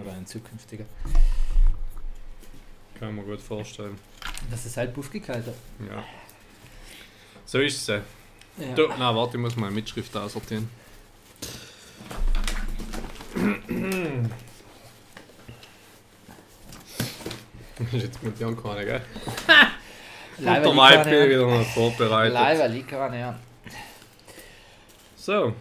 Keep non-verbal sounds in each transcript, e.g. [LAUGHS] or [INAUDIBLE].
Oder ein zukünftiger. Kann mir gut vorstellen. Das ist halt Buff hat. Ja. So ist es. Ja. Du, na, warte, ich muss meine Mitschrift aussortieren. Das ist jetzt mit Jan keine, gell? [LAUGHS] Maipe liegt wieder noch vorbereitet. Leiber liegt keine, ja. So,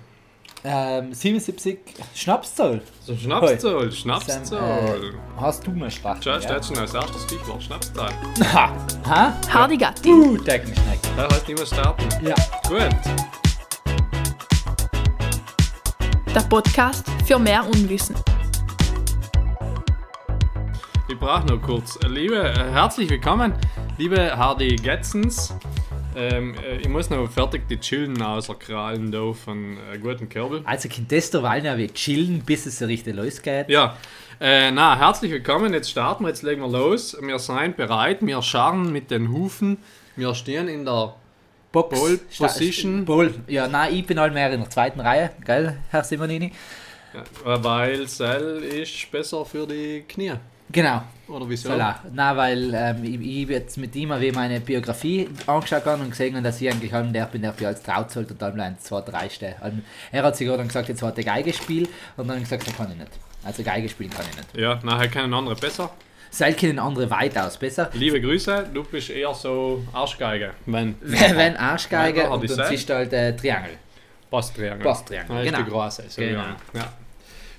Ähm, 77 Schnapszahl. so Schnapszahl, Schnapszahl. Äh, hast du mal Spaß? Schau, steht schon als erstes Stichwort, Schnapszahl. Ha! Ha? Hardy Gatti. Uh, Deckenschneck. Da heißt nicht mehr starten. Ja. Gut. Der Podcast für mehr Unwissen. Ich brauche noch kurz. Liebe, äh, herzlich willkommen, liebe Hardy Getzens. Ähm, äh, ich muss noch fertig die Chillen auserkrallen da von äh, guten Kerbel. Also, das da wollen wir chillen, bis es so richtig losgeht. Ja, äh, na, herzlich willkommen. Jetzt starten wir, jetzt legen wir los. Wir sind bereit, wir scharren mit den Hufen. Wir stehen in der Box. Pole Position. Pole. Ja, nein, ich bin halt mehr in der zweiten Reihe, gell, Herr Simonini? Ja, weil Sell ist besser für die Knie. Genau. Oder wieso? Salah. Nein, weil ähm, ich, ich jetzt mit ihm wie meine Biografie angeschaut habe und gesehen, habe, dass ich eigentlich allem der bin, der für als Trauzelt und allem ein zweiter Reihe stehe. Allem- Er hat sich dann gesagt, jetzt hat er Geige spielen und dann gesagt, das kann ich nicht. Also Geige spielen kann ich nicht. Ja, nachher kennen andere besser. Seil können andere weitaus besser. Liebe Grüße, du bist eher so Arschgeige. Wenn. [LAUGHS] Wenn Arschgeige hat und dann Seil. siehst du halt äh, Triangel. Passtriangel. Passtriangel, Das ist genau. die große. So Genau. Ja.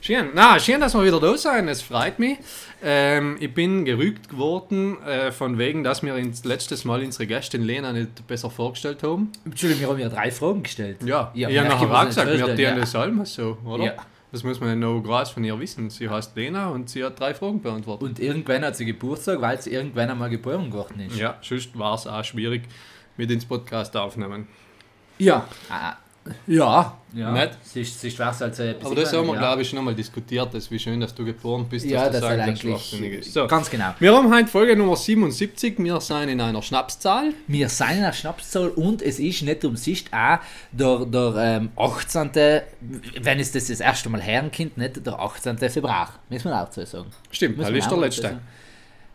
Schön. Na, schön, dass wir wieder da sind. Es freut mich. Ähm, ich bin gerügt worden, äh, von wegen, dass wir ins, letztes Mal unsere Gästin Lena nicht besser vorgestellt haben. Entschuldigung, wir haben ja drei Fragen gestellt. Ja, Ja, ich habe ja, nachher auch gesagt, wir tun ja. das allem so, oder? Ja. Das muss man noch groß von ihr wissen. Sie heißt Lena und sie hat drei Fragen beantwortet. Und irgendwann hat sie Geburtstag, weil sie irgendwann einmal geboren geworden ist. ja, sonst war es auch schwierig mit ins Podcast aufnehmen. Ja. Ah, ja. ja. Nicht? Sie ist, sie ist schwach als äh, Aber das haben wir, ja. glaube ich, schon einmal diskutiert, dass wie schön, dass du geboren bist, Ja, dass das das ist eigentlich eigentlich schwachsinnig ist. So. ganz genau. Wir haben heute Folge Nummer 77. Wir sind in einer Schnapszahl. Wir sind in der Schnapszahl und es ist nicht umsicht auch der, der ähm, 18. Wenn es das das erste Mal herrenkind, nicht der 18. Februar. Müssen wir auch so sagen. Stimmt, das ist der letzte.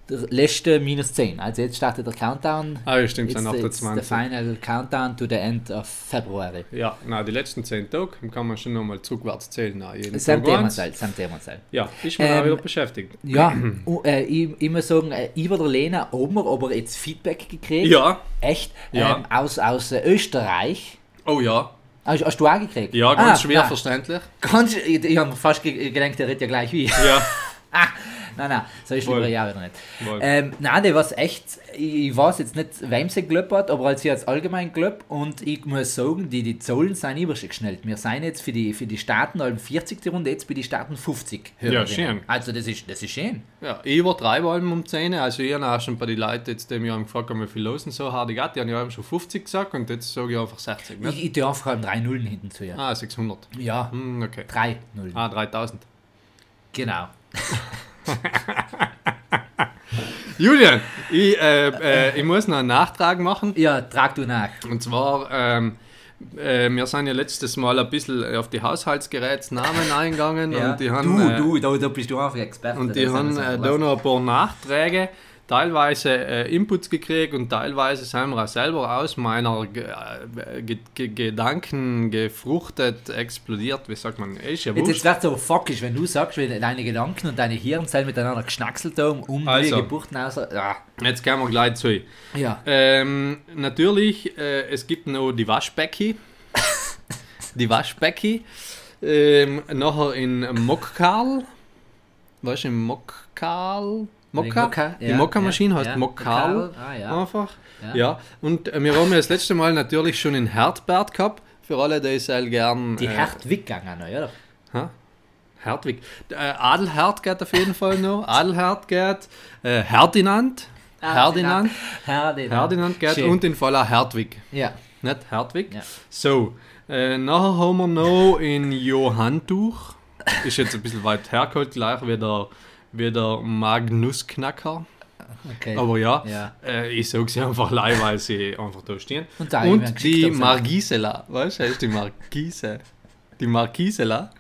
Der letzte minus 10. Also jetzt startet der Countdown. Ah, ja, stimmt, it's the 28. final countdown to the end of February. Ja, na, die letzten 10 Tage kann man schon nochmal zurückwärts zählen. Na, jeden Sam. Themazell, Sam Themazell. Ja, ist man Ähm, auch wieder beschäftigt. Ja, [CLEARS THROAT] und, äh, ich, ich muss sagen, äh, über der Lena haben wir aber jetzt Feedback gekriegt. Ja, Echt? Ja. Ähm, aus aus äh, Österreich. oh ja. Hast, hast du auch gekriegt? Ja, ganz Ah, schwer nein. verständlich. Ganz, ich, ich habe fast ge- gedacht, der redet ja gleich wie. Ja, [LAUGHS] ah, nein, nein, so ist lieber ja wieder nicht. Ähm, nein, der war echt, ich, weiß jetzt nicht, wem sie geglaubt hat, aber als sie hat allgemein geglaubt und ich muss sagen, die, die Zahlen sind übergeschnellt. Wir sind jetzt für die, für die Staaten halb 40. Runde, jetzt bei den Staaten 50 Hörerinnen. schön. Also das ist, das ist schön. ja, ich übertreibe allem um 10. Also ich habe auch schon bei den Leuten jetzt, die mich haben gefragt haben, wie viel losen so hart ich die haben ja schon 50 gesagt und jetzt sage ich einfach 60. Nicht? Ich, ich tue einfach drei Nullen hinten zu ihr. Ah, 600. Ja, Hm, okay. drei Nullen. Ah, 3000. Genau. [LAUGHS] [LAUGHS] Julian, ich, äh, äh, ich muss noch einen Nachtrag machen. Ja, trag du nach. Und zwar, ähm, äh, wir sind ja letztes Mal ein bisschen auf die Haushaltsgerätsnamen eingegangen Ja. und die haben, du, äh, du, da, da bist du einfach Experte. und die haben äh, da noch ein paar Nachträge, teilweise äh, Inputs gekriegt und teilweise sind wir auch selber aus meiner äh, Ge Ge Gedanken gefruchtet, explodiert, wie sagt man, ist ja Jetzt, jetzt wird aber fuckisch, wenn du sagst, wenn deine Gedanken und deine Hirnzellen miteinander geschnackselt haben, um Also. die Geburten aus. Ja. Jetzt kommen wir gleich zu. ja. Ähm, natürlich, äh, es gibt noch die Waschbecki. [LAUGHS] die Waschbecki. Ähm, nachher in Mockkarl. Weißt du, in Mockkarl? Mokka? Mokka, die ja, Mokka-Maschine ja, heißt ja. Mockkarl, ah, ja. Einfach. Ja. Und äh, wir haben ja das letzte Mal natürlich schon in Hertbert gehabt. Für alle, die es halt gern. Die äh, Hertwig gegangen, oder? Ha? Hertwig. Äh, Adelherd geht auf jeden Fall noch. [LAUGHS] Adelherd geht. Äh, Herdinand. Herdinand. Herdinand. Herdinand geht. Schön. Und in Fall auch Hertwig. Ja. Nicht Hertwig. Ja. So. Äh, nachher haben wir noch in Johanntuch. Ist jetzt ein bisschen weit hergeholt, gleich wie der, wie der Magnusknacker. Okay. Aber ja, Ja. Äh, ich sage sie einfach leih, weil sie einfach da stehen. [LAUGHS] Und da Und die Margisela, weißt du, heißt die Margise. Die Margisela.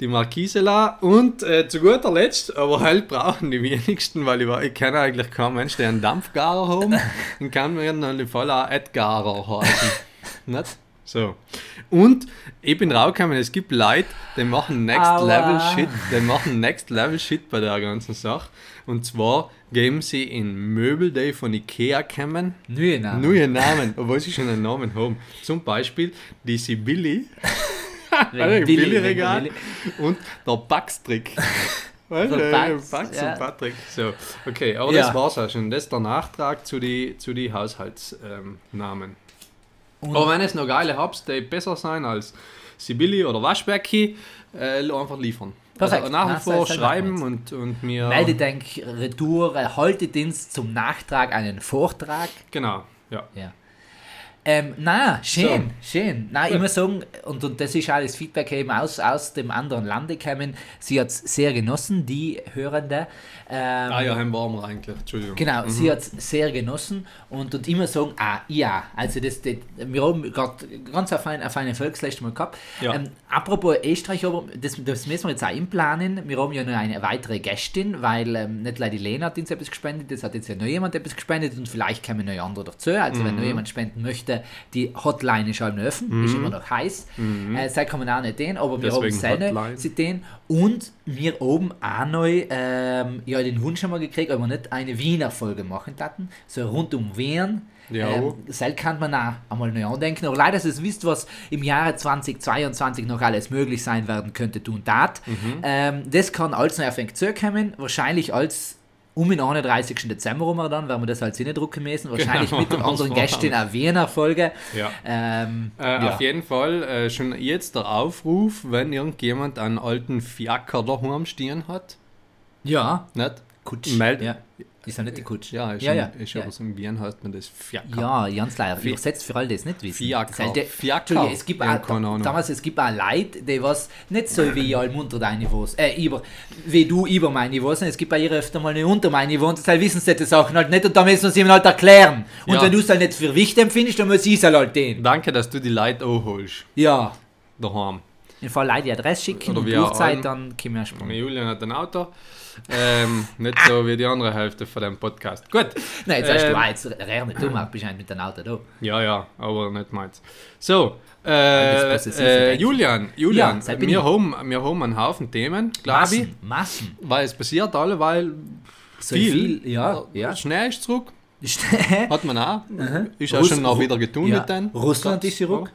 die Markisela und äh, zu guter Letzt, aber halt brauchen die wenigsten, weil ich, ich kenne eigentlich keinen Mensch, der einen Dampfgarer haben [LAUGHS] und kann mir dann auch Edgarer heißen. Nicht? So. Und ich bin rausgekommen, es gibt Leute, die machen Next Aua. Level Shit, die machen Next Level Shit bei der ganzen Sache. Und zwar geben sie in Möbel, die von Ikea kommen, Neue Namen. neue Namen, obwohl sie schon einen Namen haben. Zum Beispiel die Sibylle, [LAUGHS] Billy, Billy-Regal wegen und der Backstrick. [LAUGHS] Weißt du, Bugs, Bugs ja. und Patrick. So, okay, aber Ja. das war's auch schon. Das ist der Nachtrag zu den zu die Haushaltsnamen. Ähm. Und- wenn es noch geile habt, die besser sein als Sibylle oder Waschbecki, äh, einfach liefern. Perfekt. Also nach wie Na, vor schreiben und, und mir. Meldet euch retour, haltet uns zum Nachtrag einen Vortrag. Genau, ja. Ja. Ähm, na, schön, schön. Na, ich muss sagen, und, und das ist alles Feedback eben aus, aus dem anderen Lande gekommen. Sie hat es sehr genossen, die Hörende. Ähm, Ah ja, haben warm eigentlich. Entschuldigung. Genau, sie hat es sehr genossen und, und immer sagen, ah, ja, also das, das wir haben gerade ganz auf eine, auf eine Volksleistung mal gehabt. Ja. Ähm, apropos Österreich, aber das, das müssen wir jetzt auch inplanen. Wir haben ja noch eine weitere Gästin, weil ähm, nicht leider die Lena hat uns etwas gespendet, das hat jetzt ja noch jemand etwas gespendet und vielleicht kommen noch andere dazu. Also wenn noch jemand spenden möchte, die Hotline ist halt noch offen, ist immer noch heiß. Äh, sei kann man auch nicht den, aber wir haben selber sie den und wir oben auch neu ähm, ja, den Wunsch haben wir gekriegt, ob wir nicht eine Wiener Folge machen taten, so rund um Wien. Ja. Ähm, Sel kann man auch einmal neu andenken, aber leider, dass ihr wisst, was im Jahre 2022 noch alles möglich sein werden könnte, tun tat. Mhm. Ähm, das kann alles noch auf den kommen, wahrscheinlich als um den 31. Dezember rum dann, werden wir das halt nicht drucken müssen, wahrscheinlich Genau, mit [LAUGHS] der anderen das war Gästin eine Wiener Folge. Ja. Ähm, Äh, ja. Auf jeden Fall äh, schon jetzt der Aufruf, wenn irgendjemand einen alten Fiaker daheim stehen hat. ja, Nicht? Kutsch. Meld- Ja. Ist ja nicht die Kutsch. Ja, ist ja, ja. ist ja. aber so in Wien heißt man das Fiaker. Ja, ganz. Fi- Übersetzt für alle, es nicht wissen. Fiaker. Das heißt, der- Fiaker. Es gibt Ja, auch, Ahnung. damals, es gibt auch Leute, die was nicht so wie ich allmunter deine Niveau, äh, über, wie du über mein Niveau sind. Es gibt bei ihr öfter mal eine unter mein Niveau und deshalb wissen sie die Sachen halt nicht und da müssen sie ihm halt erklären. Und Ja. wenn du es halt nicht für wichtig empfindest, dann muss ich es halt denen. Danke, dass du die Leute auch holst. Ja. Daheim. Im Fall Leute die Adresse schicken Oder und auch Uhrzeit, dann können wir springen. Julian hat ein Auto. Ähm, nicht so wie die andere Hälfte von dem Podcast. Gut. Nein, jetzt hast du Ähm, auch jetzt rär nicht du machst, bist du mit dem Auto da. Ja, ja, aber nicht meins. So, äh, äh. Julian, Julian, Ja, wir, haben, wir haben einen Haufen Themen, glaube ich, Massen, weil es passiert alle, weil So viel, ja, ja. Schnee ist zurück, [LAUGHS] hat man auch, ist auch Russ- schon noch Ru- wieder getun ja. mit den. Russland ist zurück.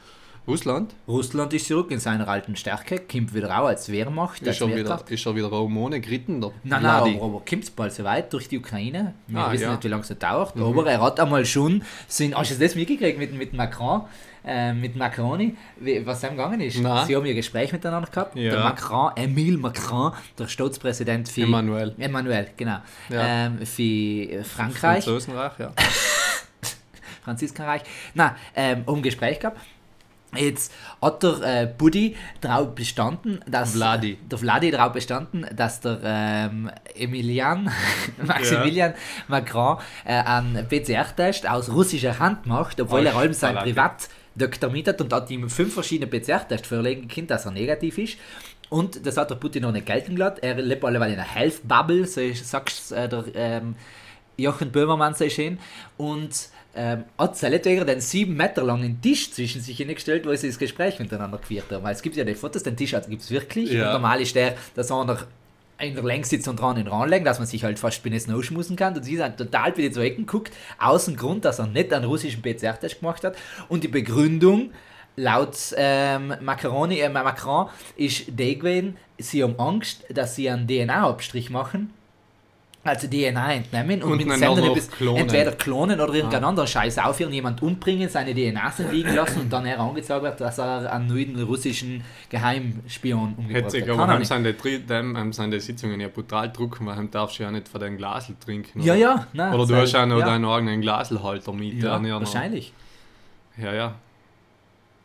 Russland Russland ist zurück in seiner alten Stärke, kommt wieder auch als Wehrmacht, ist als schon, wieder, Wehrkraft. ist schon wieder oben ohne geritten. Der Nein, Vladi. nein, aber, aber kommt bald so weit durch die Ukraine? Wir Ah, wissen ja. Mhm. nicht, wie lange es dauert, aber er hat einmal schon, sind, hast du das mitgekriegt mit, mit Macron, äh, mit Macroni, was ihm gegangen ist? Nein. Sie haben ein Gespräch miteinander gehabt, Ja. der Macron, Emile Macron, der Staatspräsident für... Emmanuel. Emmanuel, genau. Ja. Ähm, für Frankreich. Franzosenreich, ja. [LAUGHS] Franziskenreich. Na, ähm, um Gespräch gehabt. Jetzt hat der äh, Buddy darauf bestanden, dass Vladi. der Vladi darauf bestanden, dass der ähm, Emilian, [LAUGHS] Maximilian Macron äh, einen PCR-Test aus russischer Hand macht, obwohl Oh, er allem sein. Privatdoktor mit hat und hat ihm fünf verschiedene PCR-Tests vorlegen können, dass er negativ ist. Und das hat der Putin noch nicht gelten gelassen. Er lebt alleweil in einer Health-Bubble, so sagt äh, der ähm, Jochen Böhmermann so schön. Und ähm, hat seinetwegen den sieben Meter langen Tisch zwischen sich hingestellt, wo sie das Gespräch miteinander geführt haben. Weil es gibt ja die Fotos, den Tisch gibt es wirklich. Ja. Normal ist der, dass einer in der Länge sitzt und dran in den Rand legt, dass man sich halt fast Snow schmusen kann. Und sie sind total wie die zu Ecken guckt, aus dem Grund, dass er nicht einen russischen PCR-Test gemacht hat. Und die Begründung laut ähm, Macaroni, äh, Macron ist die gewesen, sie haben Angst, dass sie einen DNA-Abstrich machen. Also DNA entnehmen und, Und mit klonen. entweder klonen oder irgendeinen anderen Scheiß aufhören, jemand umbringen, seine DNA liegen lassen und dann herangezogen wird, dass er einen neuen russischen Geheimspion umgebracht Hätte hat. aber haben seine, dem haben seine Sitzungen ja brutal drucken, weil dann darfst du ja nicht von deinem Glasel trinken. Ja, oder? ja, nein. Oder du hast ja noch ja, deinen eigenen Glaselhalter mit. ja, ja, wahrscheinlich. Ja, ja.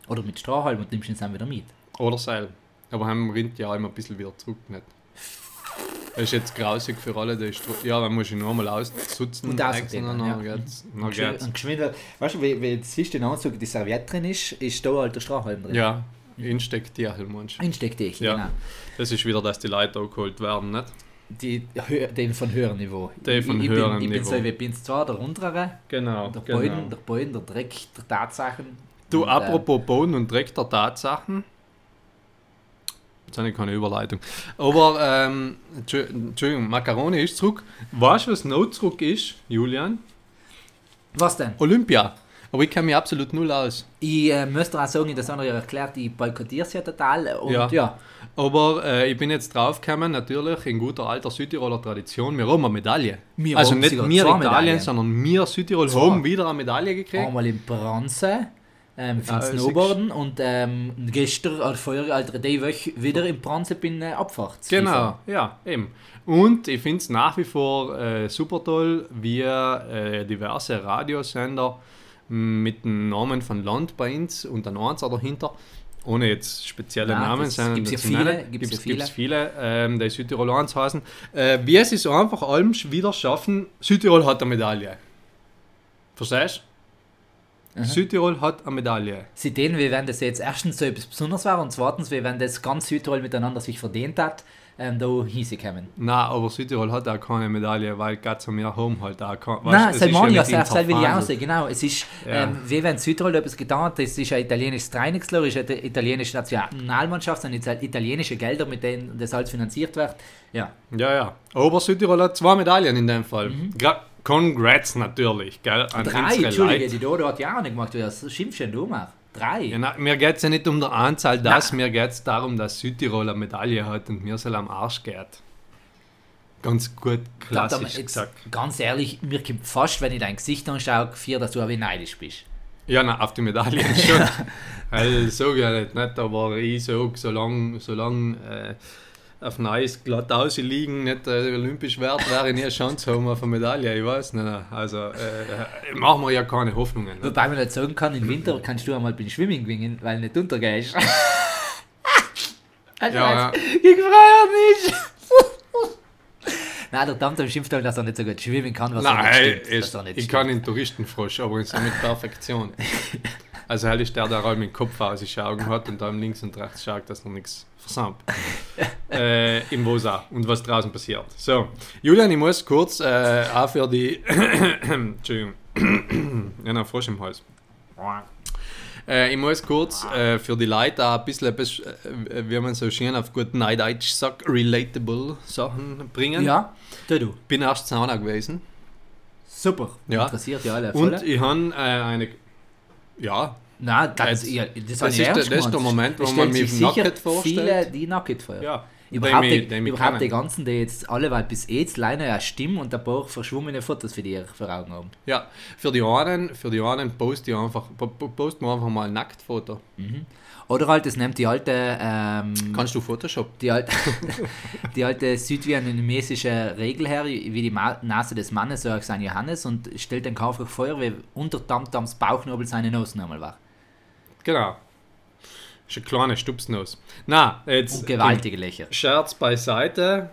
Oder mit Strohhalm und nimmst ihn dann wieder mit. Oder Seil. Aber haben rinnt ja immer ein bisschen wieder zurück. Nicht? Das ist jetzt grausig für alle, die Stro- Ja, dann musst du ihn nochmal auszutzen. Und aussortieren, dann, ja. dann geht's. Dann Geschwind- geht's. Und geschwind, weißt du, wie, wie jetzt ist der Anzug, die Serviette drin ist, ist da halt der Strohhalm drin. Ja, Instecktichel, meinst du? Instecktichel, Ja. genau. Das ist wieder, dass die Leute auch geholt werden, nicht? Die, den von höherem Niveau. Den von ich, ich höherem bin, ich Niveau. bin so wie bin zwar der untere, Genau, der genau. Boden, der Boden, der Dreck, der Tatsachen. Du, Und, äh, apropos Boden und Dreck der Tatsachen. Jetzt habe ich keine Überleitung. Aber, ähm, Entschuldigung, Macaroni ist zurück. Weißt du, was noch zurück ist, Julian? Was denn? Olympia. Aber ich kenne mich absolut null aus. Ich äh, müsste auch sagen, das andere erklärt, ich boykottiere es ja total. Und Ja. ja, Aber äh, ich bin jetzt draufgekommen, natürlich in guter alter Südtiroler Tradition, wir haben eine Medaille. Wir also nicht wir Italien, Medaillen. sondern wir Südtirol Zwei. haben wieder eine Medaille gekriegt. einmal in Bronze ähm, für Ja, Snowboarden und ähm, gestern oder vorher, also die Woche, wieder in Bronze bin äh, Abfahrt. Genau, ja, eben. Und ich finde es nach wie vor äh, super toll, wie äh, diverse Radiosender mit dem Namen von Land bei uns und ein Eins dahinter, ohne jetzt spezielle Nein, Namen sein gibt's ja zu viele, gibt's, ja gibt's viele, ähm, die Südtirol 1 heißen, äh, wie es einfach allem wieder schaffen, Südtirol hat eine Medaille. Verstehst? Mhm. Südtirol hat eine Medaille. Sie denen, wir werden das jetzt erstens so etwas Besonderes war und zweitens, wir werden das ganz Südtirol miteinander sich verdient hat, ähm, da hinkommen. Na, aber Südtirol hat auch keine Medaille, weil ganz mehr Home halt auch keine. Nein, es ist das meine ja, das will ich auch interverhandelt. sagen, genau. Es ist, Ja. ähm, wie wenn Südtirol etwas getan hat, das ist ein italienisches Trainingslager, ist eine italienische Nationalmannschaft, sind jetzt halt italienische Gelder, mit denen das alles finanziert wird. Ja, Ja, ja. Aber Südtirol hat zwei Medaillen in dem Fall. Gra Congrats natürlich, gell? An drei, Entschuldige, Leute. die Dodo hat ja auch nicht gemacht, was schimpfst du mal? Drei? Ja, na, mir geht es ja nicht um die Anzahl das, mir geht es darum, dass Südtirol eine Medaille hat und mir soll am Arsch geht. Ganz gut, klassisch jetzt, gesagt. Ganz ehrlich, mir kommt fast, wenn ich dein Gesicht anschaue, vier, dass du ein wenig neidisch bist. Ja, na, auf die Medaillen schon. [LAUGHS] Weil, so ja nicht, nicht, aber ich sage, solange solang, äh, auf Neues glatt ausliegen nicht äh, olympisch wert wäre, ich nie eine Chance haben auf eine Medaille. Ich weiß nicht. Also, äh, machen wir ja keine Hoffnungen. Nicht? Wobei man nicht sagen kann, im Winter kannst du einmal beim Schwimmen gewinnen, weil du nicht untergehst. [LAUGHS] Also, Ja, ja. Ich freue mich! [LAUGHS] Nein, der Tamtam schimpft halt, dass er nicht so gut schwimmen kann, was Nein, auch nicht stimmt. ist, auch nicht ich stimmt. kann den Touristenfrosch, aber so mit Perfektion. [LAUGHS] Also halt ist der, der allem den Kopf aus die Augen hat und da links und rechts schaut, dass noch nichts versammelt. Äh, Im Wosa und was draußen passiert. So, Julian, ich muss kurz äh, auch für die... [COUGHS] Entschuldigung. [COUGHS] ja, noch Frosch im Hals. Äh, ich muss kurz äh, für die Leute auch ein bisschen, äh, wie man so schön auf gut Neudeutsch sagt, relatable Sachen bringen. Ja, tu du. Bin erst Sauna gewesen. Super. Ja. Interessiert ja alle. voll. Und ich habe äh, eine. Ja, Nein, das, das, das ist der- das ist der. Moment, wo man mich nackt vorstellt. Viele, die nackt vor. ja. Überhaupt, die, ich überhaupt die ganzen, die jetzt alle, weil bis jetzt leider eine Stimme und ein paar verschwommene Fotos für die vor Augen haben. Ja, für die einen, für die einen poste ich einfach, po- po- posten wir einfach mal ein Nacktfoto. Oder halt, das nimmt die alte, ähm, Kannst du Photoshop? die alte, [LAUGHS] die alte südvietnamesische Regel her, wie die Ma Nase des Mannes, so auch sein Johannes, und stellt den Kauf auf Feuer, wie unter Tamtams Bauchnabel seine Nase nochmal war. Genau. Ist eine kleine Stupsnuss. Na, jetzt. Und gewaltige Löcher. Scherz beiseite.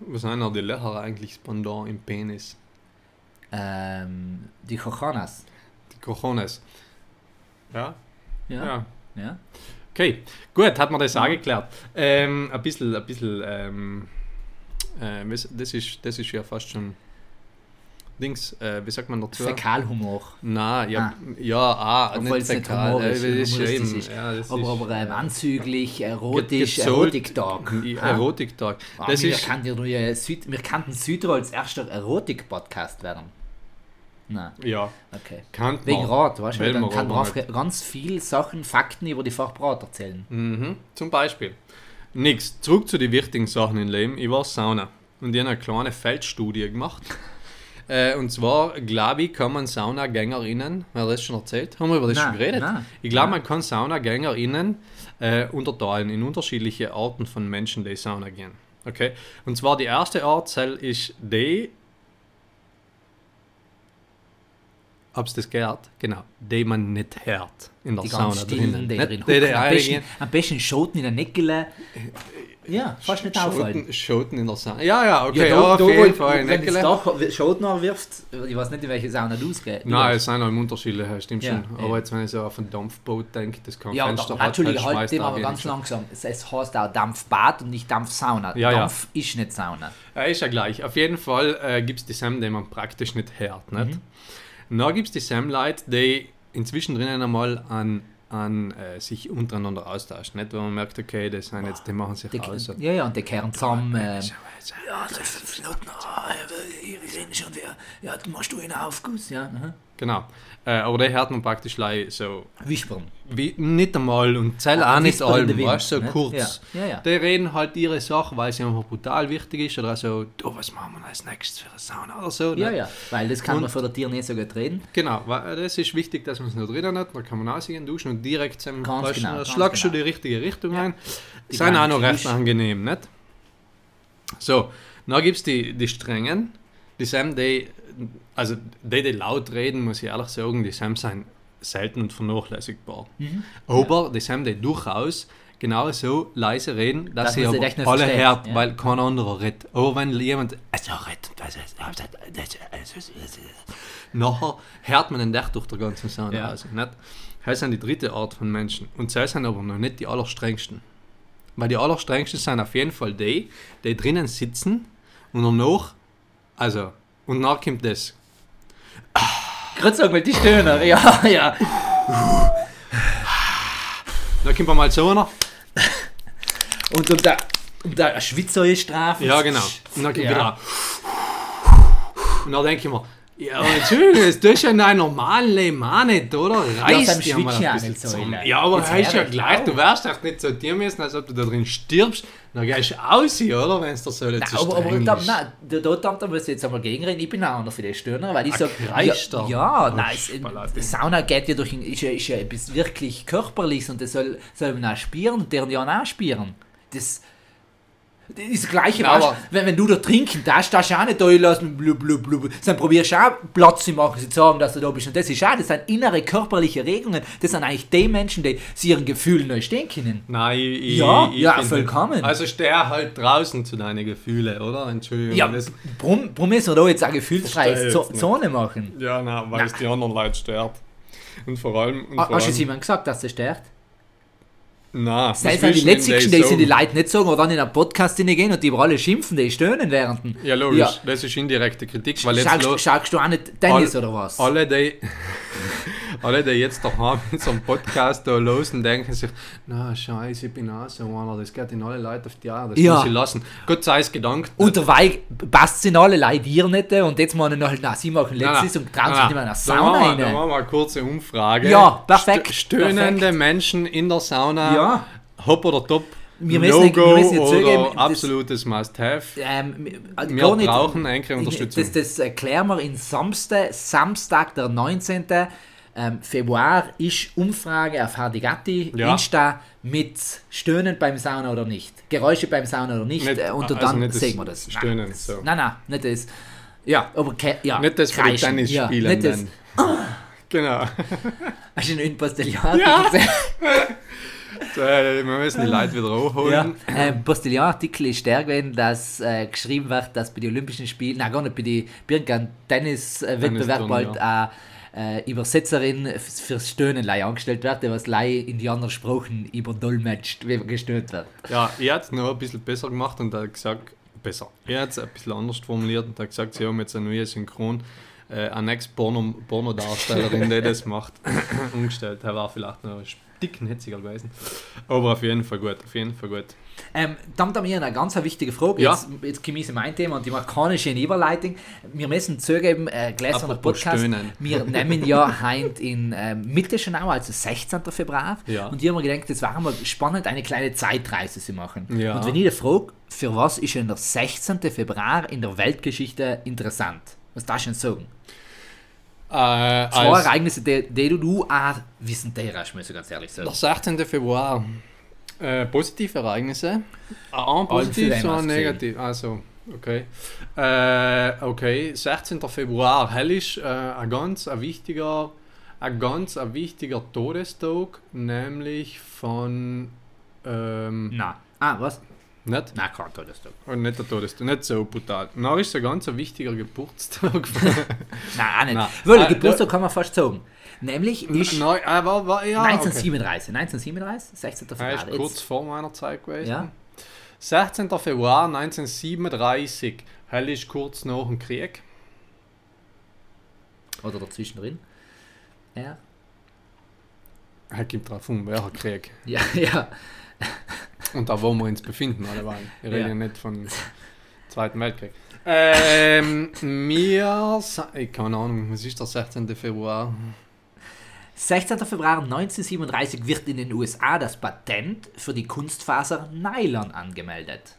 Was sind denn die Löcher eigentlich das Pendant im Penis? Ähm, die Cojones. Die Cojones. Ja? Ja. Ja. ja. Okay, gut, hat man das auch geklärt. Ähm, ein bisschen, ein bisschen, ähm, äh, das, ist, das ist ja fast schon Dings, äh, wie sagt man dazu? Fäkalhumor. Nein, ja, Ah. ja, ah, Obwohl nicht fäkal, äh, ist, das ist eben, ist. ja, aber, aber ähm, äh, anzüglich, erotisch, Erotiktag. Erotiktag. Ah, Das wir, ist, ja äh, Süd, wir kannten Südtirol als erster Erotik-Podcast werden. Nein, ja, okay. kann Wegen Rat, weißt du, dann kann man aber auf ganz viele Sachen, Fakten über die Fachbrat erzählen. Mhm, zum Beispiel. Nix, zurück zu den wichtigen Sachen im Leben. Ich war Sauna und ich habe eine kleine Feldstudie gemacht. Äh, und zwar, glaube ich, kann man Saunagängerinnen, wer hat das schon erzählt? Haben wir über das Nein, schon geredet? nein, ich glaube, man kann Saunagängerinnen äh, unterteilen in unterschiedliche Arten von Menschen, die Sauna gehen. Okay? Und zwar die erste Art ist die, hab's das gehört? Genau, die man nicht hört in der Die Sauna ganz stillen, drinnen. die die hocken. Am besten, am besten Schoten in der Neckele. Ja, fast nicht auffallen. Schoten, Schoten in der Sauna. Ja, ja, okay, ja, da- auf da, jeden Fall. Wenn du da Schoten anwirfst, ich weiß nicht, in welche Sauna du es gehst. Nein, es sind auch im Unterschiedliche, stimmt Ja, schon. ja. Aber jetzt, wenn ich so auf ein Dampfboot denke, das kein Ja, Fenster doch, hat, natürlich, halt halt dem da aber ganz schon. langsam. Es, heißt auch Dampfbad und nicht Dampfsauna. Ja. Dampf ist nicht Sauna. Ja, ist ja gleich. Auf jeden Fall äh, gibt es die Sam, die man praktisch nicht hört. Nicht? Mhm. Dann gibt es die Sam-Leute, die inzwischen drinnen einmal an, an äh, sich untereinander austauschen. Nicht? Wenn man merkt, okay, das sind jetzt, die machen sich Die, aus. ja, ja, und die kehren zusammen. Ja, das ist fünf Minuten. Wir sehen schon, wer. Ja, machst du einen Aufguss. Ja, aha. Genau. Äh, aber die hört man praktisch gleich so, Wispern. wie, nicht einmal und zählt auch nicht allem, der Wind, weißt du, so nicht? kurz. Ja, ja, ja. Die reden halt ihre Sache, weil sie einfach brutal wichtig ist oder so, du, was machen wir als nächstes für eine Sauna oder so. Ja, nicht? ja, weil das kann Und- man vor der Tür nicht so gut reden. Genau, weil das ist wichtig, dass man es noch drinnen hat. Da kann man aussehen, duschen und direkt zum Ganz du, genau, ganz schlagst du genau. die richtige Richtung ein. Die Sind auch noch recht angenehm, nicht? So, dann gibt es die, die Strengen, die Sam, die, also die, die laut reden, muss ich ehrlich sagen, die Sam sind selten und vernachlässigbar. Mhm. Aber die Sam, die durchaus genau so leise reden, dass, Dass sie sie aber nicht alle hört, ja. weil kein anderer redet. Aber wenn jemand also redet, nachher hört man den echt durch der ganzen Sauna Ja. raus. Nicht? Das sind die dritte Art von Menschen. Und sie sind aber noch nicht die allerstrengsten. Weil die allerstrengsten sind auf jeden Fall die, die drinnen sitzen und danach, also, und danach kommt das. Gerade sag mal die Stöhner. Ja, ja. Da kommt mal so einer. Und um der, um der Schwitzer ist Strafe. Ja, genau. Und dann kommt wieder. Und dann denke ich mir, ja, Entschuldigung, das tust du ja in deinem normalen Leben auch nicht, oder? beim Reiß dich mal ja ein bisschen nicht so, zusammen. Ja, aber Jetzt heißt ja gleich, du wärst echt nicht so dir müssen, als ob du da drin stirbst. Dann gehst du aus, oder? Wenn es dir so Nein, so aber, aber da, nein, da, da, da, muss ich jetzt einmal gegenreden. Ich bin auch einer für die Stöhner, weil ich sage, ja, ja nein, es, Spalatin. Sauna geht ja durch, ein- ist ja, ist ja etwas wirklich Körperliches und das soll, soll man auch spüren und deren ja auch spüren. Das, das ist das Gleiche, Ja, weißt, wenn, wenn du da trinken darfst, darfst du auch nicht da lassen, blub, blub, blub. Dann probierst du auch Platz zu machen, sie zu sagen, dass du da bist. Und das ist auch, das sind innere körperliche Regungen. Das sind eigentlich die Menschen, die sie ihren Gefühlen neu stehen können. Nein, ich, Ja, ich ja, vollkommen. Also steh halt draußen zu deinen Gefühlen, oder? Entschuldigung. Ja, das, warum, warum müssen wir da jetzt eine gefühlsfreie. Zone machen? ja nein, weil es die anderen Leute stört. Und vor allem. Und Ha- vor Hast du es jemand gesagt, dass das stört? Nein, Das sind die letztlichen, die sind die Leute nicht sagen, oder dann in einen Podcast gehen und die über alle schimpfen, die stöhnen während. Ja, logisch. Ja. Das ist indirekte Kritik, weil jetzt Schaust, schaust du auch nicht Tennis All- oder was? alle, die, [LAUGHS] alle, die jetzt daheim mit so einem Podcast da los und denken sich, na scheiße, ich bin auch so einer, das geht in alle Leute auf die Jahre, das Ja. muss ich lassen. Gott sei es gedankt. Und dabei passt es in alle Leute dir nicht und jetzt meinen noch halt, na, sie machen letztes und trauen sich nicht mehr in eine Sauna machen, wir, rein. machen wir eine kurze Umfrage. Ja, perfekt, St stöhnende perfekt. Menschen in der Sauna, Ja. hopp oder top, Wir müssen- wir No-Go müssen jetzt oder zugeben, absolutes Must-Have. Ähm, Wir nicht- brauchen eine Unterstützung. Das, das erklären wir in Samstag, Samstag, der 19. Ähm, Februar ist Umfrage auf Hardigatti Ja. Insta mit Stöhnen beim Sauna oder nicht. Geräusche beim Sauna oder nicht. Nicht- äh, und also dann nicht sehen wir das. Stöhnen, Nein, das, so. nein, nein, nicht das. Ja, aber ja, Nicht das für die kreischen. Tennis ja, spielen. nicht das. [LAUGHS] Genau. [LAUGHS] Hast du den Postillon Ja. [LAUGHS] gesehen? So, äh, wir müssen die Leute wieder hochholen. Ja, ähm, Postillon-Artikel ist der gewesen, dass äh, geschrieben wird, dass bei den Olympischen Spielen, nein, gar nicht bei den irgendeinem Tennis-Wettbewerb Tennisturnier. bald eine äh, Übersetzerin f- fürs Stöhnen lei angestellt die was lei in die anderen Sprachen überdolmetscht, wie gestöhnt wird. Ja, ich hätte es noch ein bisschen besser gemacht und hat gesagt, besser. Er hat es ein bisschen anders formuliert und hat gesagt, sie haben jetzt eine neue Synchron, äh, eine Ex-Porno-Darstellerin, die das macht, [COUGHS] umgestellt. Er war vielleicht noch ein Stück netziger gewesen. Aber auf jeden Fall gut, auf jeden Fall gut. Ähm, dann haben wir eine ganz wichtige Frage. Ja. Jetzt, jetzt komme ich meinem Thema und keine schöne Überleitung. Wir müssen zugeben, äh, gläserner Podcast. Stöhnen. Wir [LAUGHS] nehmen ja heute in ähm, Mitte Schönau, also 16. Februar. Ja. Und ich habe mir gedacht, es wäre mal spannend, eine kleine Zeitreise zu machen. Ja. Und wenn ich dich frage, für was ist denn der 16. Februar in der Weltgeschichte interessant? Was darfst du denn sagen? Äh, Zwei Ereignisse, die, die du, du auch wissen darfst, muss ich ganz ehrlich sagen. der 16. Februar. Äh, positive Ereignisse. Ein positiv, für so ein einen negativ. Also, Okay. Äh, okay, 16. Februar. Hell ist äh, ein ganz ein wichtiger, ein ganz ein wichtiger Todestag, nämlich von ähm, Na. Ah, was? nicht, Na, kein Todestag. oh, nicht der Todestag, nicht so brutal. Na, ist ein ganz ein wichtiger Geburtstag. [LAUGHS] Nein, auch nicht. Nein. Wohl, Ah, Geburtstag kann man fast sagen. Nämlich ist Nein, äh, war, war, ja, okay. 1937. 1937, 16. Er Februar. ist kurz vor meiner Zeit gewesen. Ja. 16. Februar 1937. Hell ist kurz nach dem Krieg. Oder dazwischen drin. Ja. Er gibt drauf um, welcher Krieg. Ja, [LAUGHS] ja. Und da, wo wir uns befinden, alle waren. Wir Ja. reden ja nicht von Zweiten Weltkrieg. Ähm, sa- ich keine Ahnung, was ist der 16. Februar? 16. Februar 1937 wird in den USA das Patent für die Kunstfaser Nylon angemeldet.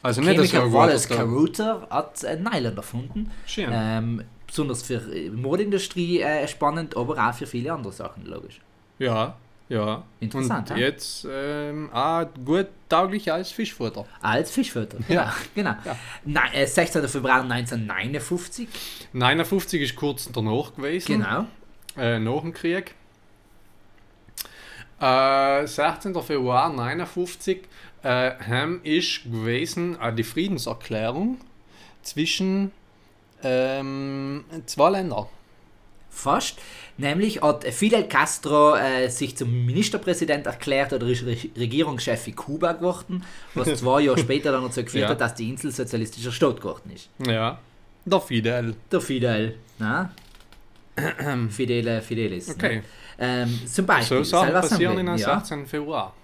Also nicht das Chemiker Jahr Wallace Caruter hat äh, Nylon erfunden. Schön. Ähm, besonders für äh, Modeindustrie äh, spannend, aber auch für viele andere Sachen, logisch. Ja, ja. Interessant, Und ja? jetzt ähm, auch gut tauglich als Fischfutter. Als Fischfutter. Ja. Genau. genau. Ja. Na, äh, 16. Februar 1959. 59 ist kurz danach gewesen. Genau. Äh, nach dem Krieg. Äh, 16. Februar 59 äh, haben ist gewesen äh, die Friedenserklärung zwischen ähm, zwei Ländern. Fast. Nämlich hat Fidel Castro äh, sich zum Ministerpräsident erklärt oder ist Re Regierungschef in Kuba geworden, was [LAUGHS] zwei Jahre später dann dazu geführt Ja. hat, dass die Insel sozialistischer Staat geworden ist. Ja. Der Fidel. Der Fidel. Na? [CLEARS THROAT] Fidele Fidelis. Okay. Ne? Ähm, zum Beispiel. So Sachen passieren in am ja. 16. Februar.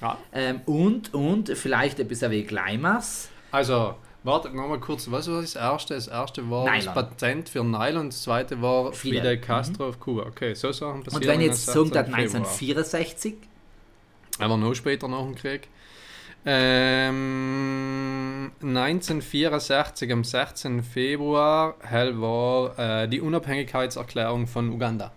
Ja. Ähm, und, und vielleicht ein bisschen wie Gleimers. Also, warte nochmal kurz, was war das erste? Das erste war Nylon. das Patent für Nylon, das zweite war Fidel. Fidel Castro auf Kuba. Okay, so Sachen passieren Und wenn jetzt sagen, 16. dass Februar. 1964, Aber noch später nach dem Krieg. Ähm, 1964, am 16. Februar, hell war äh, die Unabhängigkeitserklärung von Uganda.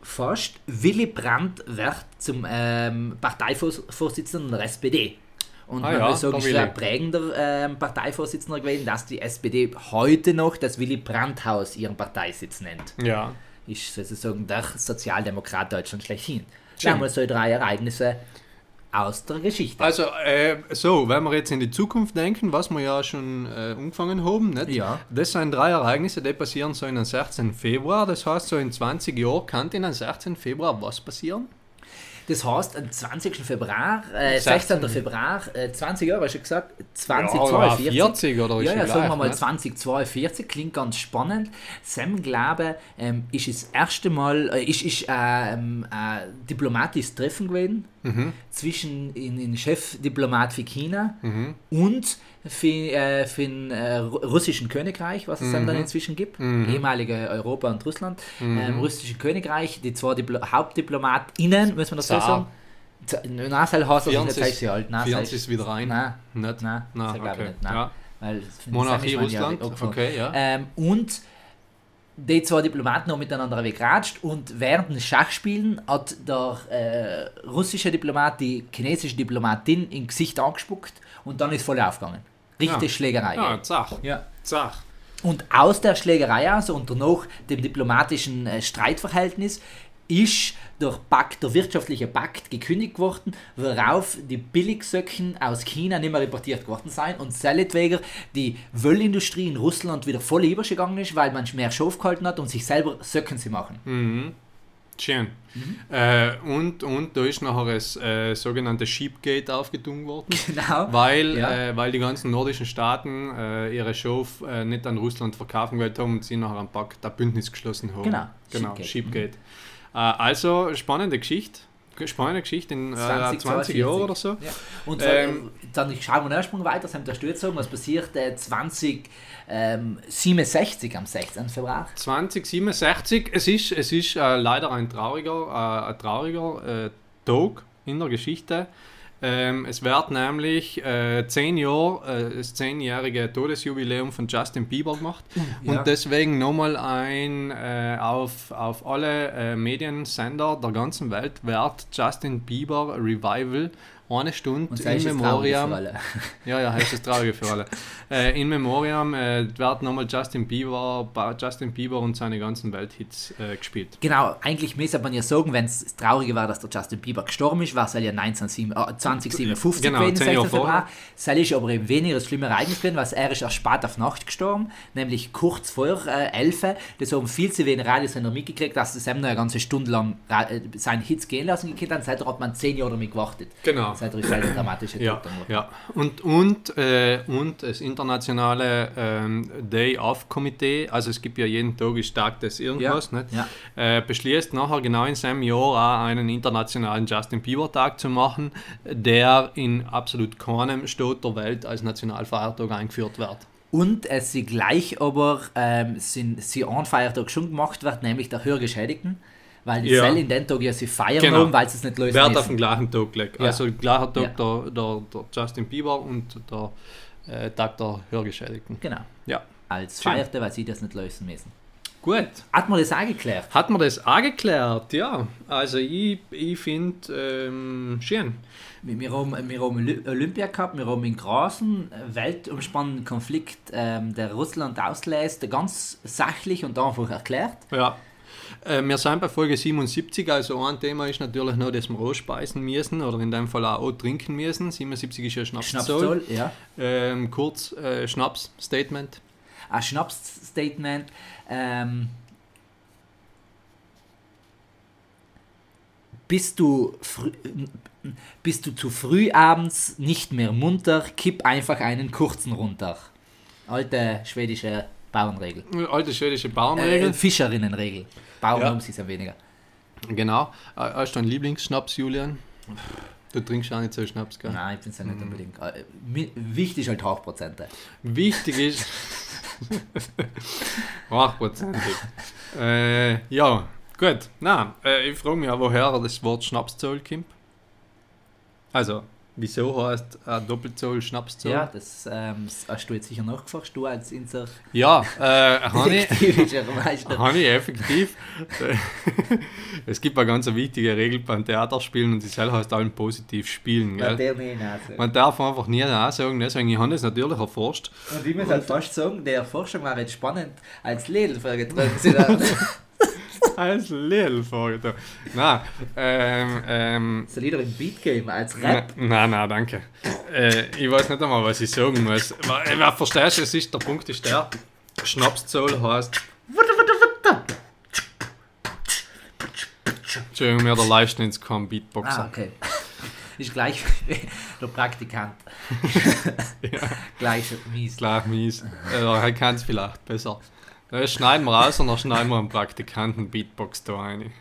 fast Willy Brandt wird zum ähm, Parteivorsitzenden der SPD. Und Ah man ja, muss sagen, der ist ein prägender ähm, Parteivorsitzender gewesen, dass die SPD heute noch das Willy Brandt-Haus ihren Parteisitz nennt. Ja. Ist sozusagen der Sozialdemokrat Deutschland schlechthin. Wir so drei Ereignisse aus der Geschichte. Also, äh, so, wenn wir jetzt in die Zukunft denken, was wir ja schon äh, angefangen haben, nicht? Ja. das sind drei Ereignisse, die passieren so in den 16. Februar. Das heißt, so in 20 Jahren kann in den 16. Februar was passieren? Das heißt, am 20. Februar, äh, 16. 16. Februar, äh, 20 Jahre, hast du gesagt, Ja, 2042. 40 oder Ja, ja, sagen wir mal ne? 2042, klingt ganz spannend. Sam glaube, ähm, ist das erste Mal, äh, ist, ist äh, diplomatisches Treffen gewesen Mhm. zwischen in, in Chefdiplomat für China und für, äh, für den äh, Ru- russischen Königreich, was es dann, dann inzwischen gibt, ehemalige Europa und Russland, ähm, russische Königreich, die zwei Diplo Hauptdiplomatinnen, muss man das so sagen? Das heißt, also, 40 heißt sie alt. Nein, das 40 heißt- ist wieder rein. Nein, Nicht? nein, Nein, das glaube ich okay. nicht. Nein. Ja. Weil Monarchie ist ja Russland, angefallen. okay, ja. Ähm, und die zwei Diplomaten haben miteinander wegratscht und während des Schachspielen hat der äh, russische Diplomat die chinesische Diplomatin im Gesicht angespuckt und dann ist voll aufgegangen. Richtig Ja. Schlägerei. Ja? Zach. Ja. Zach. Und aus der Schlägerei, also und danach dem diplomatischen äh, Streitverhältnis, ist durch Pakt, der wirtschaftliche Pakt gekündigt worden, worauf die Billigsöcken aus China nicht mehr importiert worden sind und seinetwegen die Wollindustrie in Russland wieder voll übergegangen ist, weil man mehr Schof gehalten hat und sich selber Söcken zu machen. Mhm. Schön. Mhm. Äh, und, und da ist nachher das äh, sogenannte Sheepgate aufgetun worden. [LAUGHS] Genau. Weil, Ja. äh, weil die ganzen nordischen Staaten äh, ihre Show äh, nicht an Russland verkaufen wollen haben und sie nachher am Pakt ein Bündnis geschlossen haben. Genau, genau Sheepgate. Sheepgate. Äh, also spannende Geschichte. Spannende Geschichte in äh, 20, 20 Jahren oder so. Ja. Und Ähm, äh, dann schauen wir einen Sprung weiter, wir da sagen, was passiert äh, 2067 am 16. Februar. 2067, es ist, es ist äh, leider ein trauriger, äh, ein trauriger äh, Tag in der Geschichte. Ähm, es wird nämlich äh, zehn Jahre, äh, das zehnjährige Todesjubiläum von Justin Bieber gemacht. ja. Und deswegen nochmal ein äh, auf, auf alle äh, Mediensender der ganzen Welt wird Justin Bieber Revival eine Stunde Und in es traurig Memoriam. [LAUGHS] Ja, ja, heißt das Traurige für alle. Äh, in Memoriam äh, wird nochmal Justin Bieber, Justin Bieber und seine ganzen Welthits äh, gespielt. Genau, eigentlich müsste man ja sagen, wenn es das Traurige war, dass der Justin Bieber gestorben ist, war es ja 1957 äh, 2057 Genau, gewesen, zehn 16. Jahre Februar. Es ist aber eben weniger das schlimme Ereignis gewesen, weil er ist erst spät auf Nacht gestorben, nämlich kurz vor äh, 11. Das haben viel zu wenig Radiosender mitgekriegt, dass das eben noch eine ganze Stunde lang äh, seine Hits gehen lassen gekriegt hat. Seitdem hat man zehn Jahre damit gewartet. Genau. Ist eine dramatische Ja, Tod dann geworden. ja. Und, und, äh, und das internationale ähm, Day-Off-Komitee, also es gibt ja jeden Tag ist Tag des irgendwas, Ja, nicht? ja. Äh, beschließt nachher genau in seinem Jahr auch einen internationalen Justin Bieber-Tag zu machen, der in absolut keinem Staat der Welt als Nationalfeiertag eingeführt wird. Und es sie gleich aber ähm, sind, sie ein Feiertag schon gemacht wird, nämlich der Hörgeschädigten, weil die Ja. Zell in den Tag ja sie feiern Genau. haben, weil sie es nicht lösen Wird auf müssen. den gleichen Tag gelegt. Ja. Also gleicher Tag Ja. der, der, der Justin Bieber und der äh, Tag der Hörgeschädigten. Genau. Ja. Als Schön. Feierte, weil sie das nicht lösen müssen. Gut. Hat man das auch geklärt? Hat man das auch geklärt? Ja, also ich, ich finde ähm, schön. Wir, haben, wir haben Oly- Olympia gehabt, wir haben in großen, äh, weltumspannenden Konflikt, ähm, der Russland auslässt, ganz sachlich und einfach erklärt. Ja. Äh, wir sind bei Folge 77, also ein Thema ist natürlich noch, dass wir auch speisen müssen oder in dem Fall auch, auch trinken müssen. 77 ist ja Schnapszoll. Schnapszoll, ja. Ähm, kurz äh, Schnaps-Statement. Ein Schnaps-Statement. Ähm, bist, du bist du zu früh abends nicht mehr munter, kipp einfach einen kurzen runter. Alte schwedische Bauernregel. Alte schwedische Äh, Bauernregel. Fischerinnenregel. Bauern Ja. haben sie es ja weniger. Genau. Äh, Hast du einen Lieblingsschnaps, Julian? Du trinkst auch nicht so Schnaps, gell? Nein, ich finde es ja nicht unbedingt. Äh, Wichtig ist halt Hochprozente. Wichtig ist. [LAUGHS] Hochprozentig. äh, ja, gut. Na, äh, ich frage mich auch, woher das Wort Schnapszoll kommt. Also, wieso heißt ein Doppelzoll Schnapszoll? Ja, das ähm, hast du jetzt sicher nachgefragt, du als unser ja äh, [LAUGHS] habe ich, effektiv. äh, [LAUGHS] es gibt eine ganz wichtige Regel beim Theaterspielen und die soll heißt allen positiv spielen. Gell? der nicht also. Man darf einfach nie Nein sagen, deswegen ich habe das natürlich erforscht. Und ich muss halt fast sagen, der Forschung war jetzt spannend, als Lidl vorgetragen sind. [LAUGHS] Als Lidl vorgetan. Nein, ähm, ähm, dir ein Beat geben, als Rap? nein, nein, danke. Äh, ich weiß nicht einmal, was ich sagen muss. Äh, Verstehst du, es ist, der Punkt ist der, Schnapszoll heißt... Entschuldigung, mir der Livestream kein Beatboxer. Ah, okay. [LAUGHS] Ist gleich [LAUGHS] der Praktikant. [LAUGHS] Gleich mies. Gleich mies. Äh, er kann es vielleicht besser. Das schneiden wir raus und dann schneiden wir einen Praktikanten Beatbox da rein.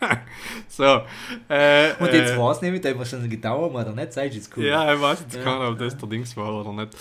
[LAUGHS] so. Äh, Und jetzt äh, war es nämlich, da wir schon gedauert oder nicht? Sei jetzt cool. Ja, ich weiß jetzt Ja. gar nicht, ob das der Dings war oder nicht.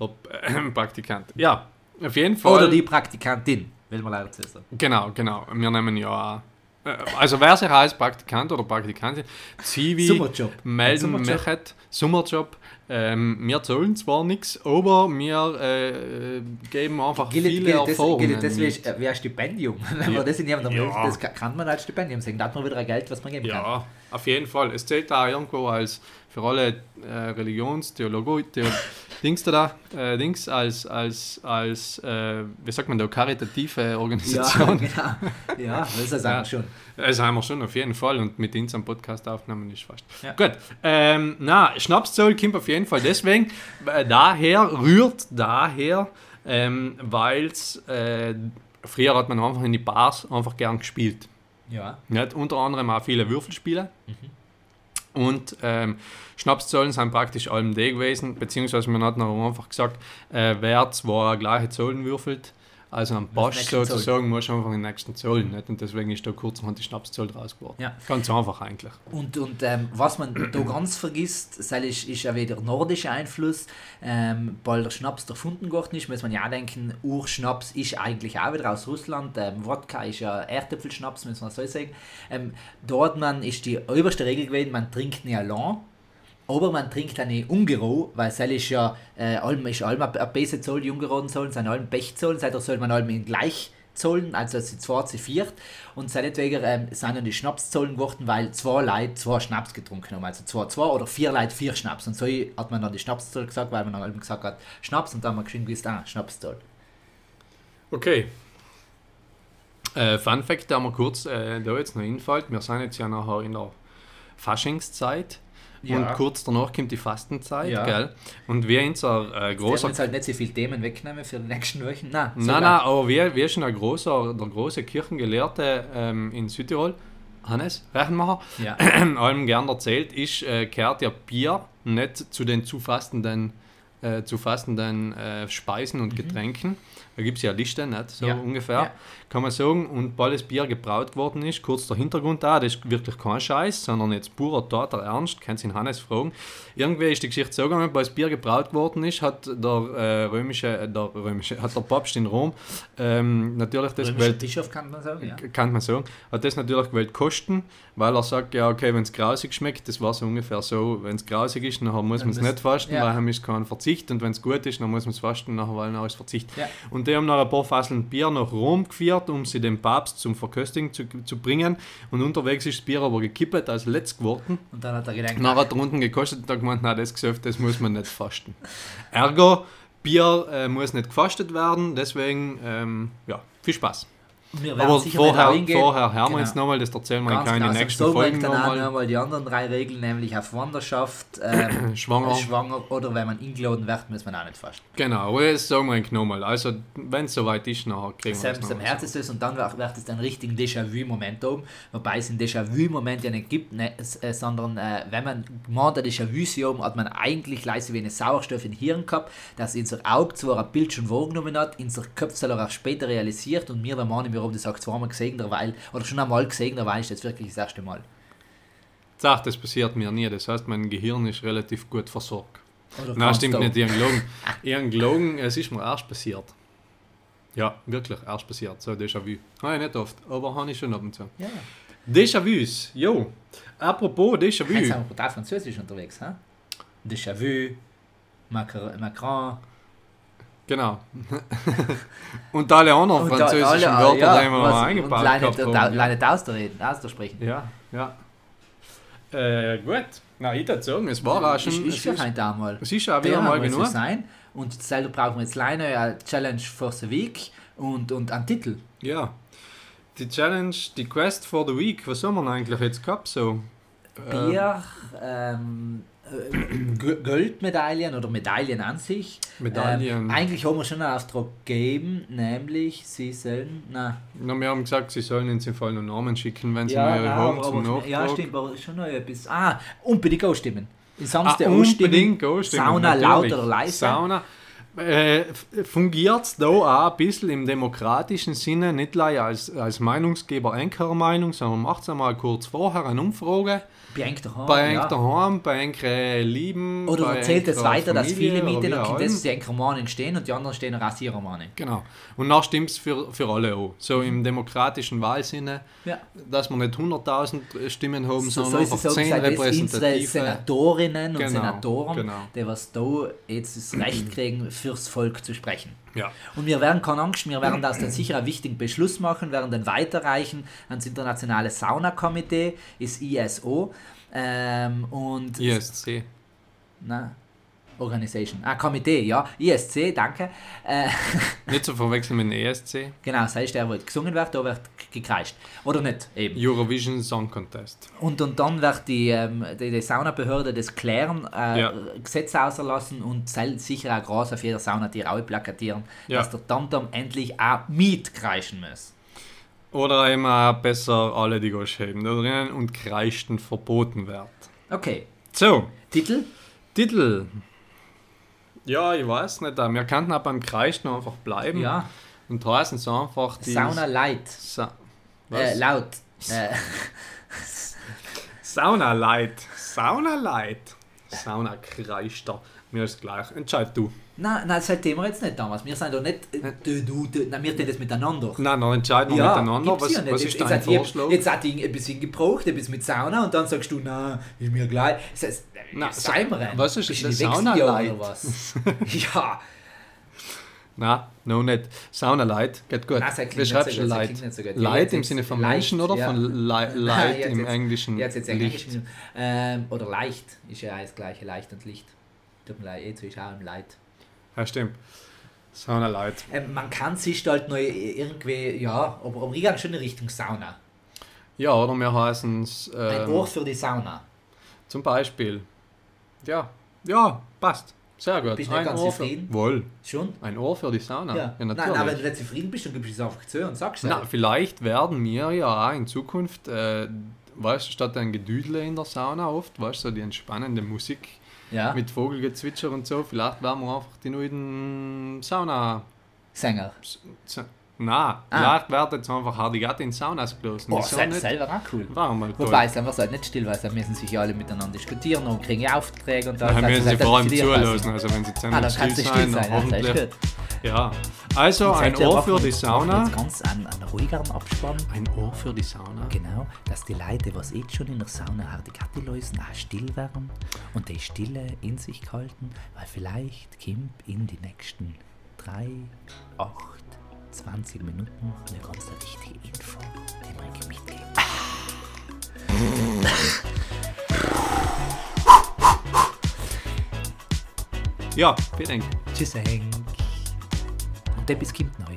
Der äh, [CLEARS THROAT] Praktikant. Ja, auf jeden Fall. Oder die Praktikantin, will man leider zu sagen. Genau, genau. Wir nehmen ja auch. äh, Also wer sich als Praktikant oder Praktikantin Zivi melden möchte, Sommerjob, ähm, wir zahlen zwar nichts, aber wir äh, geben einfach Gilt, viele gilt das, Erfahrungen. gilt das wie, wie ein Stipendium. [LAUGHS] Wenn Ja. man das in jemandem Ja. das kann- man als Stipendium sagen. Da hat man wieder ein Geld, was man geben kann. Ja, auf jeden Fall. Es zählt da irgendwo als für alle äh, Religions, Theologo, Theo, [LAUGHS] Dings da, äh, Dings als, als, als äh, wie sagt man da, karitative Ja, [LAUGHS] Organisation. genau. Ja, das ist Ja. einfach schon. Das haben wir schon auf jeden Fall und mit uns am Podcast aufnehmen ist fast. Ja. Gut, ähm, na, Schnapszoll kommt auf jeden Fall deswegen, äh, daher, rührt daher, ähm, weil es, äh, früher hat man einfach in die Bars einfach gern gespielt. Ja. Nicht? Unter anderem auch viele Würfelspiele. Und ähm, Schnapszollen sind praktisch allem die gewesen, beziehungsweise man hat noch einfach gesagt, äh, wer zwei gleiche Zollen würfelt, also am Zoll. sozusagen, muss einfach den nächsten Zoll. Nicht? Und deswegen ist da kurzerhand die Schnapszoll draus geworden. Ja. Ganz einfach eigentlich. Und, und ähm, was man [CLEARS THROAT] da ganz vergisst, ist, ist ja wieder nordischer Einfluss. Ähm, weil der Schnaps erfunden worden ist, muss man ja auch denken, Urschnaps ist eigentlich auch wieder aus Russland. Ähm, Wodka ist ja Erdäpfelschnaps, muss man so sagen. Ähm, dort man ist die oberste Regel gewesen, man trinkt nicht allein. Aber man trinkt auch nicht ungeroh, weil es ist ja, äh, allem ist allem ein bisschen Zoll, die ungeroden sollen, sind allem Pechzoll, seitdem soll man allem gleich Schnapszollen, also sie zwei zu viert. Und seinetwegen ähm, sind dann die Schnapszollen geworden, weil zwei Leute zwei Schnaps getrunken haben. Also zwei, zwei oder vier Leute vier Schnaps. Und so hat man dann die Schnapszoll gesagt, weil man dann eben gesagt hat, Schnaps und dann haben wir geschwind gewusst, ah, Schnapszoll. Okay. Äh, Fun Fact, der mir kurz äh, da jetzt noch einfällt, wir sind jetzt ja nachher in der Faschingszeit Ja. und kurz danach kommt die Fastenzeit, Ja. gell? Und wir unser äh, Großer jetzt halt nicht so viele Themen wegnehmen für die nächsten Wochen. Nein, Nein, nein, aber wir, wir sind ein großer, der große Kirchengelehrte ähm, in Südtirol, Hannes Rechenmacher, Ja. [CLEARS THROAT] allem gern erzählt, ist, äh, kehrt ja Bier nicht zu den zu fastenden, äh, zu fastenden äh, Speisen und Getränken. Da gibt es ja Liste, nicht? So. Ja. ungefähr, Ja. kann man sagen. Und weil das Bier gebraut worden ist, kurz der Hintergrund da, das ist wirklich kein Scheiß, sondern jetzt purer, toter Ernst, kannst ihn Hannes fragen. Irgendwie ist die Geschichte so gegangen, weil das Bier gebraut worden ist, hat der äh, römische, äh, der römische, [LAUGHS] hat der Papst in Rom ähm, natürlich das Römischer gewählt, Bischof kann man sagen, ja. kann man sagen, hat das natürlich gewählt kosten, weil er sagt, ja okay, wenn es grausig schmeckt, das war so ungefähr so, wenn es grausig ist, dann muss man es nicht fasten, ja. weil dann ist kein Verzicht und wenn es gut ist, dann muss man es fasten, nachher weil dann ist Verzicht. Ja. Und die haben noch ein paar Fasseln Bier nach Rom geführt, um sie dem Papst zum Verköstigen zu, zu bringen und unterwegs ist das Bier aber gekippt als letzt geworden. Und dann hat er gedacht, Nachher hat er unten gekostet und hat gemeint, nein, das Gesöff, das muss man nicht fasten. Ergo, Bier äh, muss nicht gefastet werden, deswegen, ähm, ja, viel Spaß. Aber vorher, vorher hören wir Genau. jetzt nochmal, das erzählen wir in Ganz keine genau, nächsten so Folgen nochmal. nochmal die anderen drei Regeln, nämlich auf Wanderschaft, ähm, [CLEARS THROAT] Schwanger. schwanger oder wenn man eingeladen wird, muss man auch nicht fasten. Genau, aber das sagen wir nochmal. Also, wenn es soweit ist, nachher kriegen wir Sam, das Sam noch. Herz ist es und dann wird es einen richtigen Déjà-vu-Moment oben, wobei es einen Déjà-vu-Moment ja nicht gibt, ne, äh, sondern äh, wenn man meint, der Déjà-vu hat man eigentlich leise wie einen Sauerstoff im Hirn gehabt, dass unser Auge zwar ein Bild schon wahrgenommen hat, unser Kopf soll er auch später realisiert und mir, der Mann, wir haben das auch zweimal gesehen, derweil, oder schon einmal gesehen, derweil ist das wirklich das erste Mal. Sag, das passiert mir nie. Das heißt, mein Gehirn ist relativ gut versorgt. Oder Nein, stimmt nicht, irgendein [LAUGHS] Irgendein es ist mir erst passiert. Ja, wirklich, erst passiert. So, Déjà-vu. Ich nicht oft, aber habe ich schon ab und zu. Ja, Déjà-vus, jo. Apropos jetzt Déjà-vu. sind wir brutal französisch unterwegs, hä? Déjà-vu, Macron Genau. und alle anderen Und da- französischen alle- Wörter, ja, die wir mal und eingebaut leider- da- haben. leider nicht auszureden, auszusprechen. Ja, ja. Äh, gut. Na, ich würde sagen, es war auch schon. Ich, ich es ist, heute einmal. es ist auch wieder mal genug. sein. Und selber brauchen wir jetzt leider eine Challenge for the Week und, und einen Titel. Ja. Die Challenge, die Quest for the Week, was haben wir denn eigentlich jetzt gehabt? So? Ähm, Bier, ähm, äh, G- Goldmedaillen oder Medaillen an sich. Medaillen. Ähm, eigentlich haben wir schon einen Auftrag gegeben, nämlich sie sollen. Na, Na, wir haben gesagt, sie sollen uns im Fall noch Namen schicken, wenn sie ja, mal nein, haben aber, zum aber, ja, stimmt, aber schon noch etwas. Ah, unbedingt ausstimmen. Ah, Samstag unbedingt anstimmen, Sauna natürlich. laut oder leise. Sauna. Äh, fungiert es da auch ein bisschen im demokratischen Sinne, nicht gleich als, als Meinungsgeber Meinung, sondern macht es einmal kurz vorher eine Umfrage. Bei eng daheim, bei ja. eng daheim, bei eng Lieben. Oder erzählt es weiter, dass Familie viele oder Mieten wie und auch das immer. die einen Romanen stehen und die anderen stehen Romanen. Genau. Und dann stimmt es für, für alle auch. So im demokratischen Wahlsinne, Ja. dass wir nicht 100.000 Stimmen haben, So, sondern so einfach es auch 10 gesagt, dass repräsentative. Senatorinnen und Genau, Senatoren, genau. die was da jetzt das Recht [CLEARS THROAT] kriegen, fürs Volk zu sprechen. Ja. Und wir werden keine Angst, wir werden das dann sicher einen wichtigen Beschluss machen, werden dann weiterreichen ans internationale Saunakomitee, ist ISO. Ähm, und ISC. na, Organisation. Ah, Komitee, ja. ISC, danke. Äh, [LAUGHS] Nicht zu verwechseln mit dem ESC. genau, das heißt, der, wo gesungen wird, da wird gekreischt. Oder nicht, eben. Eurovision Song Contest. Und, und dann wird die, ähm, die, die Saunabehörde das klären, äh, Ja. Gesetze auserlassen und sicher auch groß auf jeder Sauna die Raue plakatieren, Ja. dass der Tamtam endlich auch mitkreischen muss. Oder auch besser alle die Goschheben da drinnen und kreischten verboten wird. Okay, So, Titel? Titel. Ja, ich weiß nicht. Wir könnten auch beim Kreischen einfach bleiben. Ja, Und heißen es einfach die. Sauna Light. Sa was? Äh, laut. Äh, Sauna Light. Sauna Light. Sauna Kreischter. Mir ist gleich. Entscheid du. Nein, nein, das halten wir jetzt nicht damals. Wir sind doch nicht. Äh, du, du, du, nein, wir tun das miteinander. Nein, dann entscheiden wir miteinander. gibt's Was, ja nicht. was Jetzt- ist jetzt dein hat ihr- Vorschlag? Jetzt hat ich ein bisschen gebraucht, ein bisschen mit Sauna und dann sagst du, na, ist mir gleich. Das heißt, Na, Seimer rein. was ist Bist das Sauna Light? oder was? [LAUGHS] ja, Na, no nicht. Sauna Light, geht gut. Nein, das klingt Wie nicht schreibst so du das Light? so. Light Jetzt- im Sinne von leicht, Menschen oder ja. von Li Nein, Light [LAUGHS] jetzt- im jetzt- englischen Jetzt, jetzt Licht? Englisch. Ähm, oder leicht ist ja das gleiche, leicht und Licht. Tut mir leid, jetzt ist auch im Light. Ja, stimmt. Sauna Light. Ähm, man kann sich halt neu irgendwie, ja, aber, aber ich gehe schon in Richtung Sauna. Ja, oder wir heißen es Ein ähm, Ohr für die Sauna. zum Beispiel. Ja, ja, passt. Sehr gut. Bist du nicht ganz Ohr zufrieden? Für, wohl. Schon? Ein Ohr für die Sauna. Ja. Nein, natürlich. aber wenn du nicht zufrieden bist, dann gibst du es einfach zu und sagst es. Na, vielleicht werden wir ja auch in Zukunft, äh, weißt du, statt ein Gedüdle in der Sauna oft, weißt du, so die entspannende Musik Ja, mit Vogelgezwitscher und so, vielleicht werden wir einfach die neuen Sauna. Sänger. Sa na, vielleicht wird jetzt einfach Hardigatti in Saunas. Oh, Wieso das ist selber auch cool. War mal. Wobei, es einfach halt nicht still, weil sie müssen sich ja alle miteinander diskutieren und kriegen Aufträge und Dann alles. müssen sie vor allem zulassen, also wenn sie zusammen Ah, dann still sein, still dann sein, ist hoffentlich. Ja, also ein Ohr für die Sauna. Jetzt ganz einen, einen ruhigeren Abspann. Ein Ohr für die Sauna. Genau, dass die Leute, was jetzt schon in der Sauna Hardigatti lösen, auch still werden und die Stille in sich halten, weil vielleicht kommt in die nächsten 3, 8, 20 Minuten eine ganz wichtige Info, die man mitgeben. Ja, vielen Dank. Tschüss, Bis kommt neu.